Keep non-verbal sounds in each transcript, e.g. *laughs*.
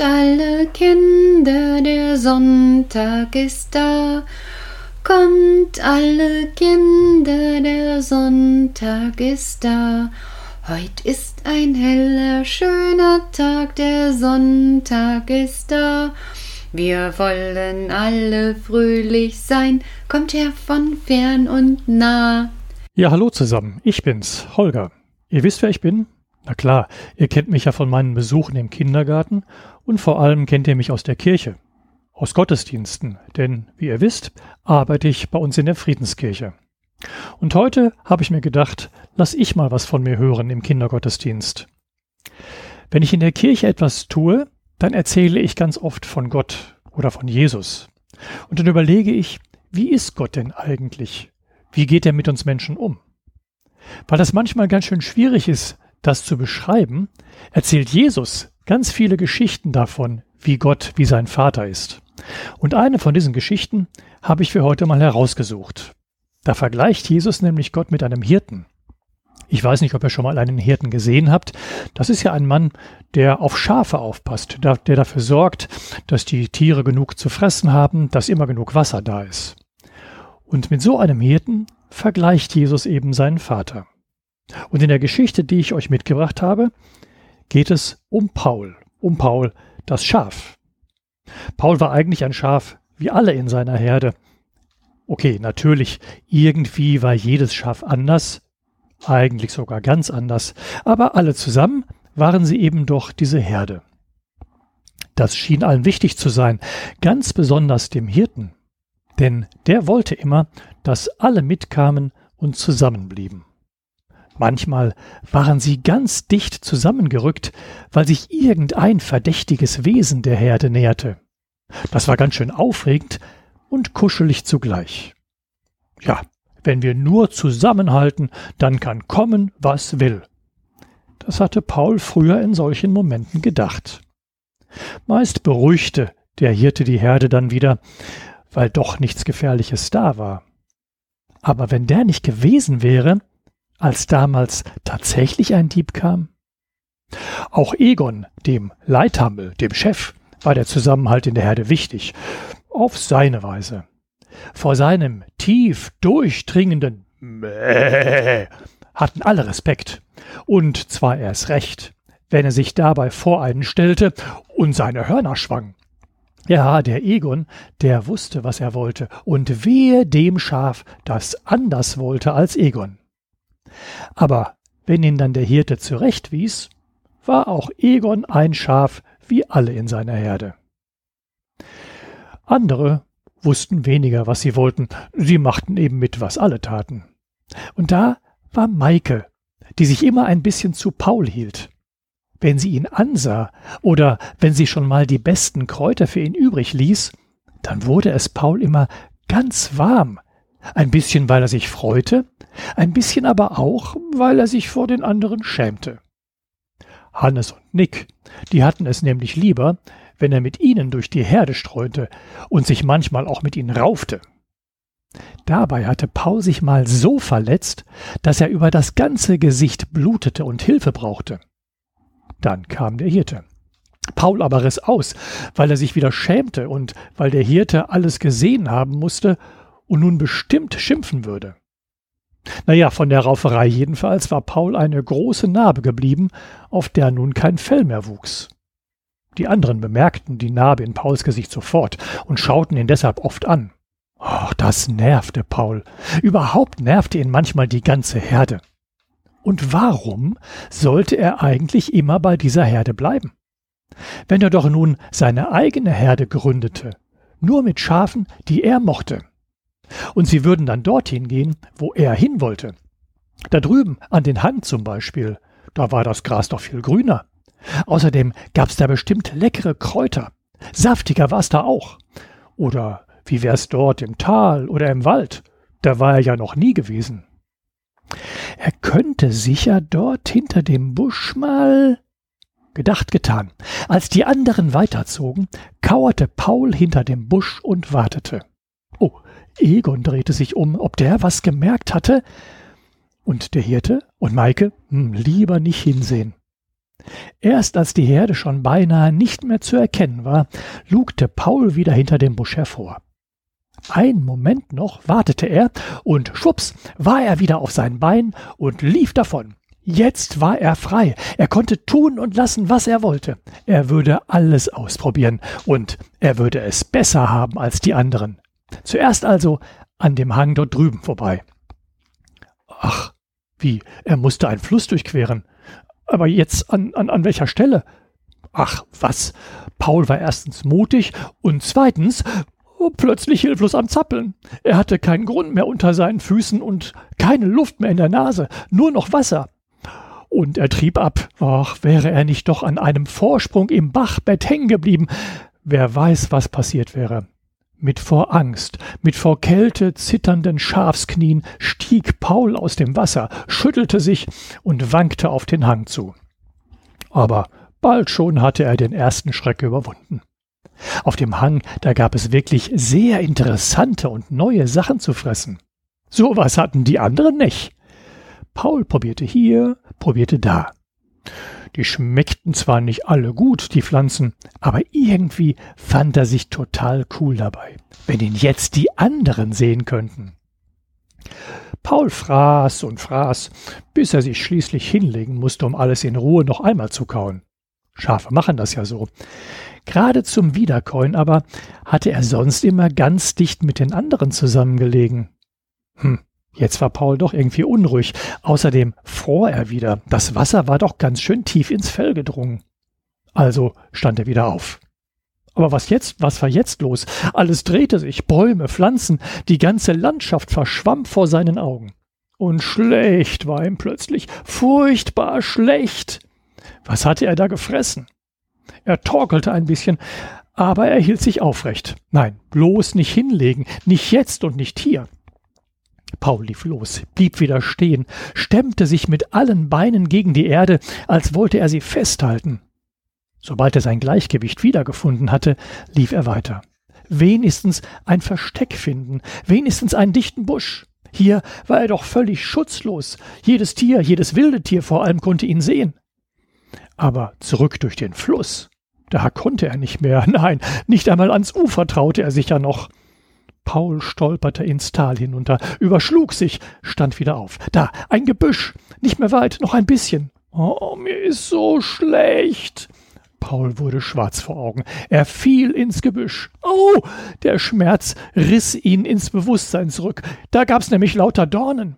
alle Kinder, der Sonntag ist da. Kommt alle Kinder, der Sonntag ist da. Heut ist ein heller, schöner Tag, der Sonntag ist da. Wir wollen alle fröhlich sein, kommt her von fern und nah. Ja, hallo zusammen, ich bin's, Holger. Ihr wisst, wer ich bin? Na klar, ihr kennt mich ja von meinen Besuchen im Kindergarten und vor allem kennt ihr mich aus der Kirche, aus Gottesdiensten, denn wie ihr wisst, arbeite ich bei uns in der Friedenskirche. Und heute habe ich mir gedacht, lass ich mal was von mir hören im Kindergottesdienst. Wenn ich in der Kirche etwas tue, dann erzähle ich ganz oft von Gott oder von Jesus. Und dann überlege ich, wie ist Gott denn eigentlich? Wie geht er mit uns Menschen um? Weil das manchmal ganz schön schwierig ist, das zu beschreiben, erzählt Jesus ganz viele Geschichten davon, wie Gott, wie sein Vater ist. Und eine von diesen Geschichten habe ich für heute mal herausgesucht. Da vergleicht Jesus nämlich Gott mit einem Hirten. Ich weiß nicht, ob ihr schon mal einen Hirten gesehen habt. Das ist ja ein Mann, der auf Schafe aufpasst, der, dafür sorgt, dass die Tiere genug zu fressen haben, dass immer genug Wasser da ist. Und mit so einem Hirten vergleicht Jesus eben seinen Vater. Und in der Geschichte, die ich euch mitgebracht habe, geht es um Paul, um Paul das Schaf. Paul war eigentlich ein Schaf wie alle in seiner Herde, Okay, natürlich, irgendwie war jedes Schaf anders, eigentlich sogar ganz anders, aber alle zusammen waren sie eben doch diese Herde. Das schien allen wichtig zu sein, ganz besonders dem Hirten, denn der wollte immer, dass alle mitkamen und zusammenblieben. Manchmal waren sie ganz dicht zusammengerückt, weil sich irgendein verdächtiges Wesen der Herde näherte. Das war ganz schön aufregend, und kuschelig zugleich. Ja, wenn wir nur zusammenhalten, dann kann kommen, was will. Das hatte Paul früher in solchen Momenten gedacht. Meist beruhigte der Hirte die Herde dann wieder, weil doch nichts Gefährliches da war. Aber wenn der nicht gewesen wäre, als damals tatsächlich ein Dieb kam? Auch Egon, dem Leithammel, dem Chef, war der Zusammenhalt in der Herde wichtig, auf seine Weise. Vor seinem tief durchdringenden Mäh hatten alle Respekt. Und zwar erst recht, wenn er sich dabei vor einen stellte und seine Hörner schwang. Ja, der Egon, der wusste, was er wollte, und wehe dem Schaf, das anders wollte als Egon. Aber wenn ihn dann der Hirte zurechtwies, war auch Egon ein Schaf wie alle in seiner Herde. Andere wussten weniger, was sie wollten, sie machten eben mit, was alle taten. Und da war Maike, die sich immer ein bisschen zu Paul hielt. Wenn sie ihn ansah oder wenn sie schon mal die besten Kräuter für ihn übrig ließ, dann wurde es Paul immer ganz warm, ein bisschen weil er sich freute, ein bisschen aber auch, weil er sich vor den anderen schämte. Hannes und Nick, die hatten es nämlich lieber, wenn er mit ihnen durch die Herde streunte und sich manchmal auch mit ihnen raufte. Dabei hatte Paul sich mal so verletzt, dass er über das ganze Gesicht blutete und Hilfe brauchte. Dann kam der Hirte. Paul aber riss aus, weil er sich wieder schämte und weil der Hirte alles gesehen haben musste und nun bestimmt schimpfen würde. Naja, von der Rauferei jedenfalls war Paul eine große Narbe geblieben, auf der nun kein Fell mehr wuchs. Die anderen bemerkten die Narbe in Pauls Gesicht sofort und schauten ihn deshalb oft an. Oh, das nervte Paul. Überhaupt nervte ihn manchmal die ganze Herde. Und warum sollte er eigentlich immer bei dieser Herde bleiben? Wenn er doch nun seine eigene Herde gründete, nur mit Schafen, die er mochte. Und sie würden dann dorthin gehen, wo er hin wollte. Da drüben, an den Hang zum Beispiel, da war das Gras doch viel grüner. Außerdem gab's da bestimmt leckere Kräuter. Saftiger war's da auch. Oder wie wär's dort im Tal oder im Wald? Da war er ja noch nie gewesen. Er könnte sicher dort hinter dem Busch mal. Gedacht getan. Als die anderen weiterzogen, kauerte Paul hinter dem Busch und wartete. Oh, Egon drehte sich um, ob der was gemerkt hatte. Und der Hirte und Maike hm, lieber nicht hinsehen. Erst als die Herde schon beinahe nicht mehr zu erkennen war, lugte Paul wieder hinter dem Busch hervor. Ein Moment noch wartete er, und schwups war er wieder auf seinen Beinen und lief davon. Jetzt war er frei. Er konnte tun und lassen, was er wollte. Er würde alles ausprobieren, und er würde es besser haben als die anderen. Zuerst also an dem Hang dort drüben vorbei. Ach, wie, er musste einen Fluss durchqueren. Aber jetzt an, an, an welcher Stelle? Ach, was? Paul war erstens mutig und zweitens plötzlich hilflos am Zappeln. Er hatte keinen Grund mehr unter seinen Füßen und keine Luft mehr in der Nase, nur noch Wasser. Und er trieb ab. Ach, wäre er nicht doch an einem Vorsprung im Bachbett hängen geblieben. Wer weiß, was passiert wäre. Mit vor Angst, mit vor Kälte zitternden Schafsknien stieg Paul aus dem Wasser, schüttelte sich und wankte auf den Hang zu. Aber bald schon hatte er den ersten Schreck überwunden. Auf dem Hang, da gab es wirklich sehr interessante und neue Sachen zu fressen. So was hatten die anderen nicht. Paul probierte hier, probierte da. Die schmeckten zwar nicht alle gut, die Pflanzen, aber irgendwie fand er sich total cool dabei, wenn ihn jetzt die anderen sehen könnten. Paul fraß und fraß, bis er sich schließlich hinlegen musste, um alles in Ruhe noch einmal zu kauen. Schafe machen das ja so. Gerade zum Wiederkäuen aber hatte er sonst immer ganz dicht mit den anderen zusammengelegen. Hm, Jetzt war Paul doch irgendwie unruhig. Außerdem fror er wieder. Das Wasser war doch ganz schön tief ins Fell gedrungen. Also stand er wieder auf. Aber was jetzt? Was war jetzt los? Alles drehte sich, Bäume, Pflanzen, die ganze Landschaft verschwamm vor seinen Augen. Und schlecht war ihm plötzlich, furchtbar schlecht. Was hatte er da gefressen? Er torkelte ein bisschen, aber er hielt sich aufrecht. Nein, bloß nicht hinlegen, nicht jetzt und nicht hier. Paul lief los, blieb wieder stehen, stemmte sich mit allen Beinen gegen die Erde, als wollte er sie festhalten. Sobald er sein Gleichgewicht wiedergefunden hatte, lief er weiter. Wenigstens ein Versteck finden, wenigstens einen dichten Busch. Hier war er doch völlig schutzlos. Jedes Tier, jedes wilde Tier vor allem konnte ihn sehen. Aber zurück durch den Fluss, da konnte er nicht mehr. *laughs* Nein, nicht einmal ans Ufer traute er sich ja noch. Paul stolperte ins Tal hinunter, überschlug sich, stand wieder auf. Da, ein Gebüsch, nicht mehr weit, noch ein bisschen. Oh, mir ist so schlecht. Paul wurde schwarz vor Augen. Er fiel ins Gebüsch. Oh, der Schmerz riss ihn ins Bewusstsein zurück. Da gab's nämlich lauter Dornen.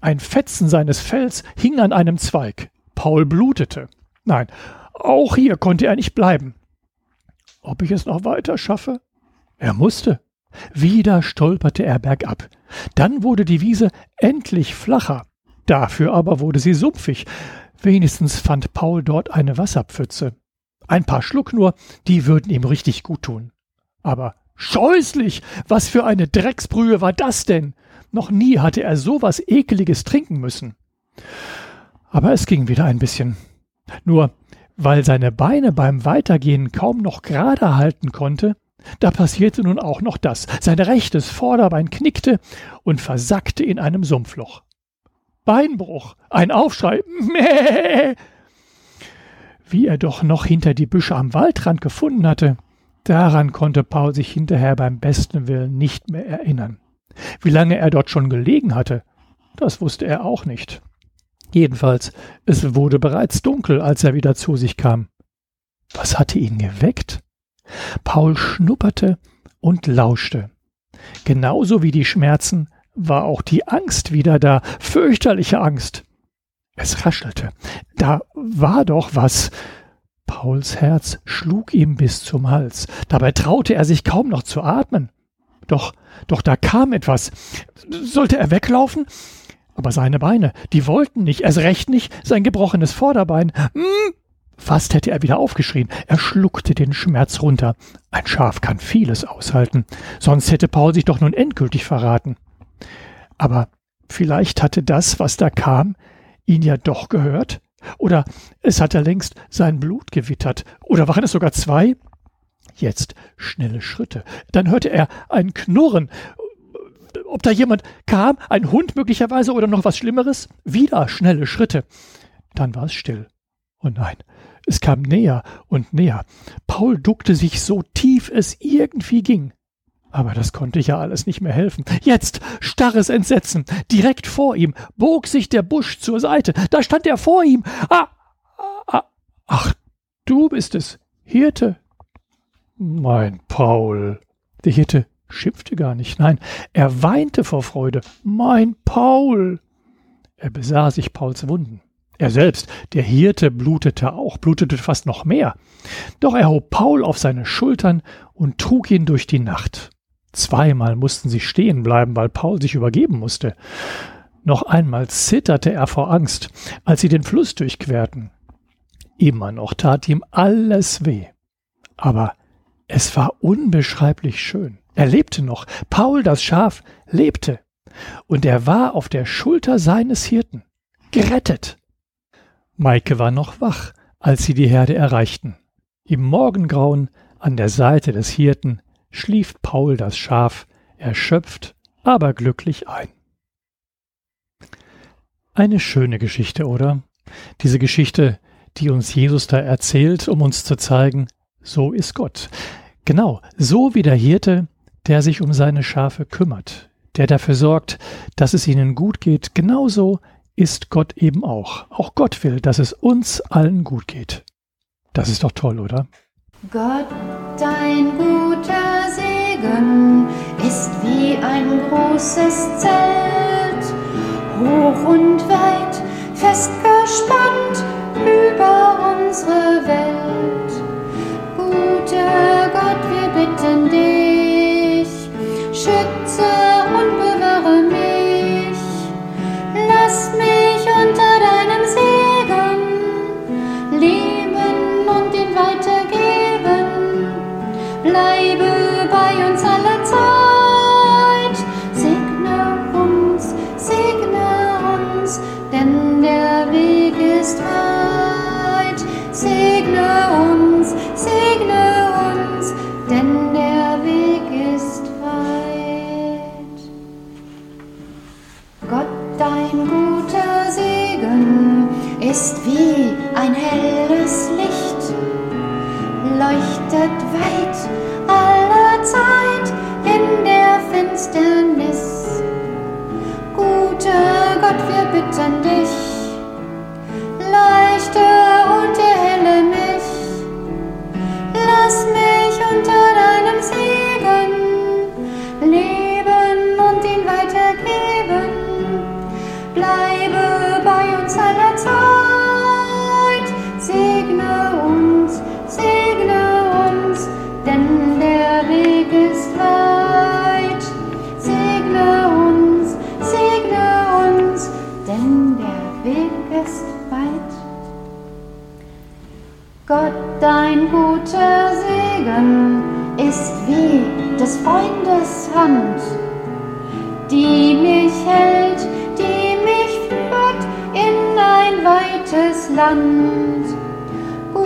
Ein Fetzen seines Fells hing an einem Zweig. Paul blutete. Nein, auch hier konnte er nicht bleiben. Ob ich es noch weiter schaffe? Er musste. Wieder stolperte er bergab. Dann wurde die Wiese endlich flacher. Dafür aber wurde sie sumpfig. Wenigstens fand Paul dort eine Wasserpfütze. Ein paar Schluck nur, die würden ihm richtig gut tun. Aber scheußlich! Was für eine Drecksbrühe war das denn? Noch nie hatte er so was Ekeliges trinken müssen. Aber es ging wieder ein bisschen. Nur, weil seine Beine beim Weitergehen kaum noch gerade halten konnte, da passierte nun auch noch das. Sein rechtes Vorderbein knickte und versackte in einem Sumpfloch. Beinbruch, ein Aufschrei, Mäh! Wie er doch noch hinter die Büsche am Waldrand gefunden hatte, daran konnte Paul sich hinterher beim besten Willen nicht mehr erinnern. Wie lange er dort schon gelegen hatte, das wusste er auch nicht. Jedenfalls, es wurde bereits dunkel, als er wieder zu sich kam. Was hatte ihn geweckt? Paul schnupperte und lauschte. Genauso wie die Schmerzen war auch die Angst wieder da, fürchterliche Angst. Es raschelte. Da war doch was. Pauls Herz schlug ihm bis zum Hals. Dabei traute er sich kaum noch zu atmen. Doch, doch da kam etwas. Sollte er weglaufen? Aber seine Beine, die wollten nicht, erst recht nicht sein gebrochenes Vorderbein. Hm, Fast hätte er wieder aufgeschrien. Er schluckte den Schmerz runter. Ein Schaf kann vieles aushalten. Sonst hätte Paul sich doch nun endgültig verraten. Aber vielleicht hatte das, was da kam, ihn ja doch gehört? Oder es hat er längst sein Blut gewittert? Oder waren es sogar zwei? Jetzt schnelle Schritte. Dann hörte er ein Knurren. Ob da jemand kam, ein Hund möglicherweise oder noch was Schlimmeres? Wieder schnelle Schritte. Dann war es still. Oh nein, Es kam näher und näher. Paul duckte sich so tief es irgendwie ging. Aber das konnte ja alles nicht mehr helfen. Jetzt starres Entsetzen. Direkt vor ihm bog sich der Busch zur Seite. Da stand er vor ihm. Ah, ah, ach, du bist es, Hirte. Mein Paul. Der Hirte schimpfte gar nicht. Nein, er weinte vor Freude. Mein Paul. Er besah sich Pauls Wunden. Er selbst, der Hirte, blutete auch, blutete fast noch mehr. Doch er hob Paul auf seine Schultern und trug ihn durch die Nacht. Zweimal mussten sie stehen bleiben, weil Paul sich übergeben musste. Noch einmal zitterte er vor Angst, als sie den Fluss durchquerten. Immer noch tat ihm alles weh. Aber es war unbeschreiblich schön. Er lebte noch. Paul, das Schaf, lebte. Und er war auf der Schulter seines Hirten. Gerettet. Maike war noch wach, als sie die Herde erreichten. Im Morgengrauen an der Seite des Hirten schlief Paul das Schaf, erschöpft, aber glücklich ein. Eine schöne Geschichte, oder? Diese Geschichte, die uns Jesus da erzählt, um uns zu zeigen, so ist Gott. Genau, so wie der Hirte, der sich um seine Schafe kümmert, der dafür sorgt, dass es ihnen gut geht, genauso ist Gott eben auch. Auch Gott will, dass es uns allen gut geht. Das ist doch toll, oder? Gott, dein guter Segen ist wie ein großes Zelt, hoch und weit, fest gespannt über unsere Welt. Guter Gott, wir bitten dich, schütze ist wie ein helles Licht,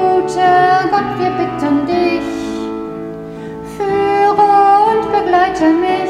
Guter Gott, wir bitten dich, führe und begleite mich,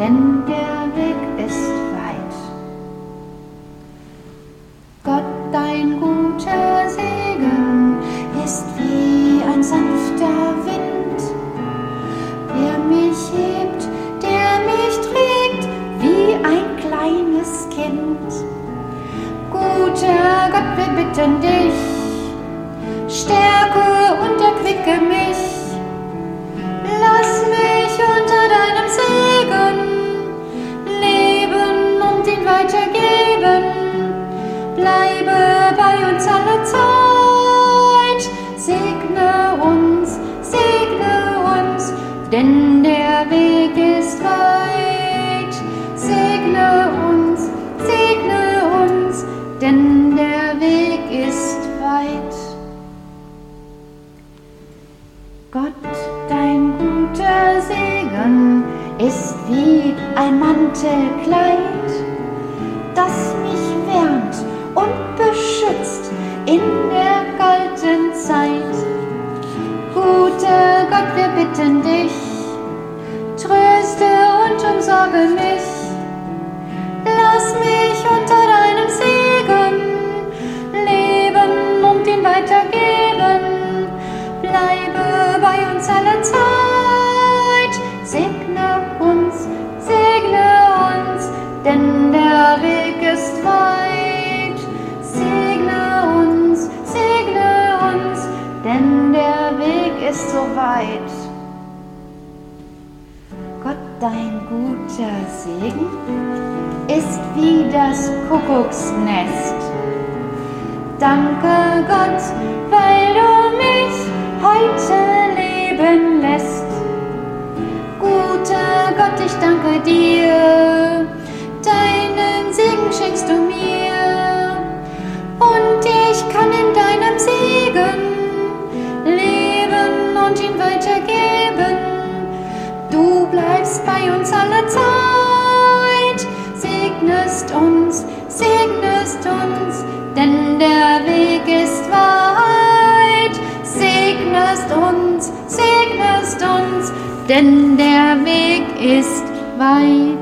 uns, alle Zeit, segne uns, segne uns, denn der Weg ist weit. Segne uns, segne uns, denn der Weg ist weit. Gott, dein guter Segen ist Mäntelkleid, das mich wärmt und beschützt in der kalten Zeit. Guter Gott, wir bitten dich, tröste und umsorge mich. Lass mich unter deinem Segen leben und ihn weitergeben. Bleibe bei uns alle Zeit, segne uns, segne uns, denn der Weg ist weit. Ist so weit. Gott, dein guter Segen ist wie das Kuckucksnest. Danke Gott, weil du mich heute leben lässt. Guter Gott, ich danke dir, deinen Segen schenkst du mir bei uns alle Zeit, segnest uns, segnest uns, denn der Weg ist weit. Segnest uns, segnest uns, denn der Weg ist weit.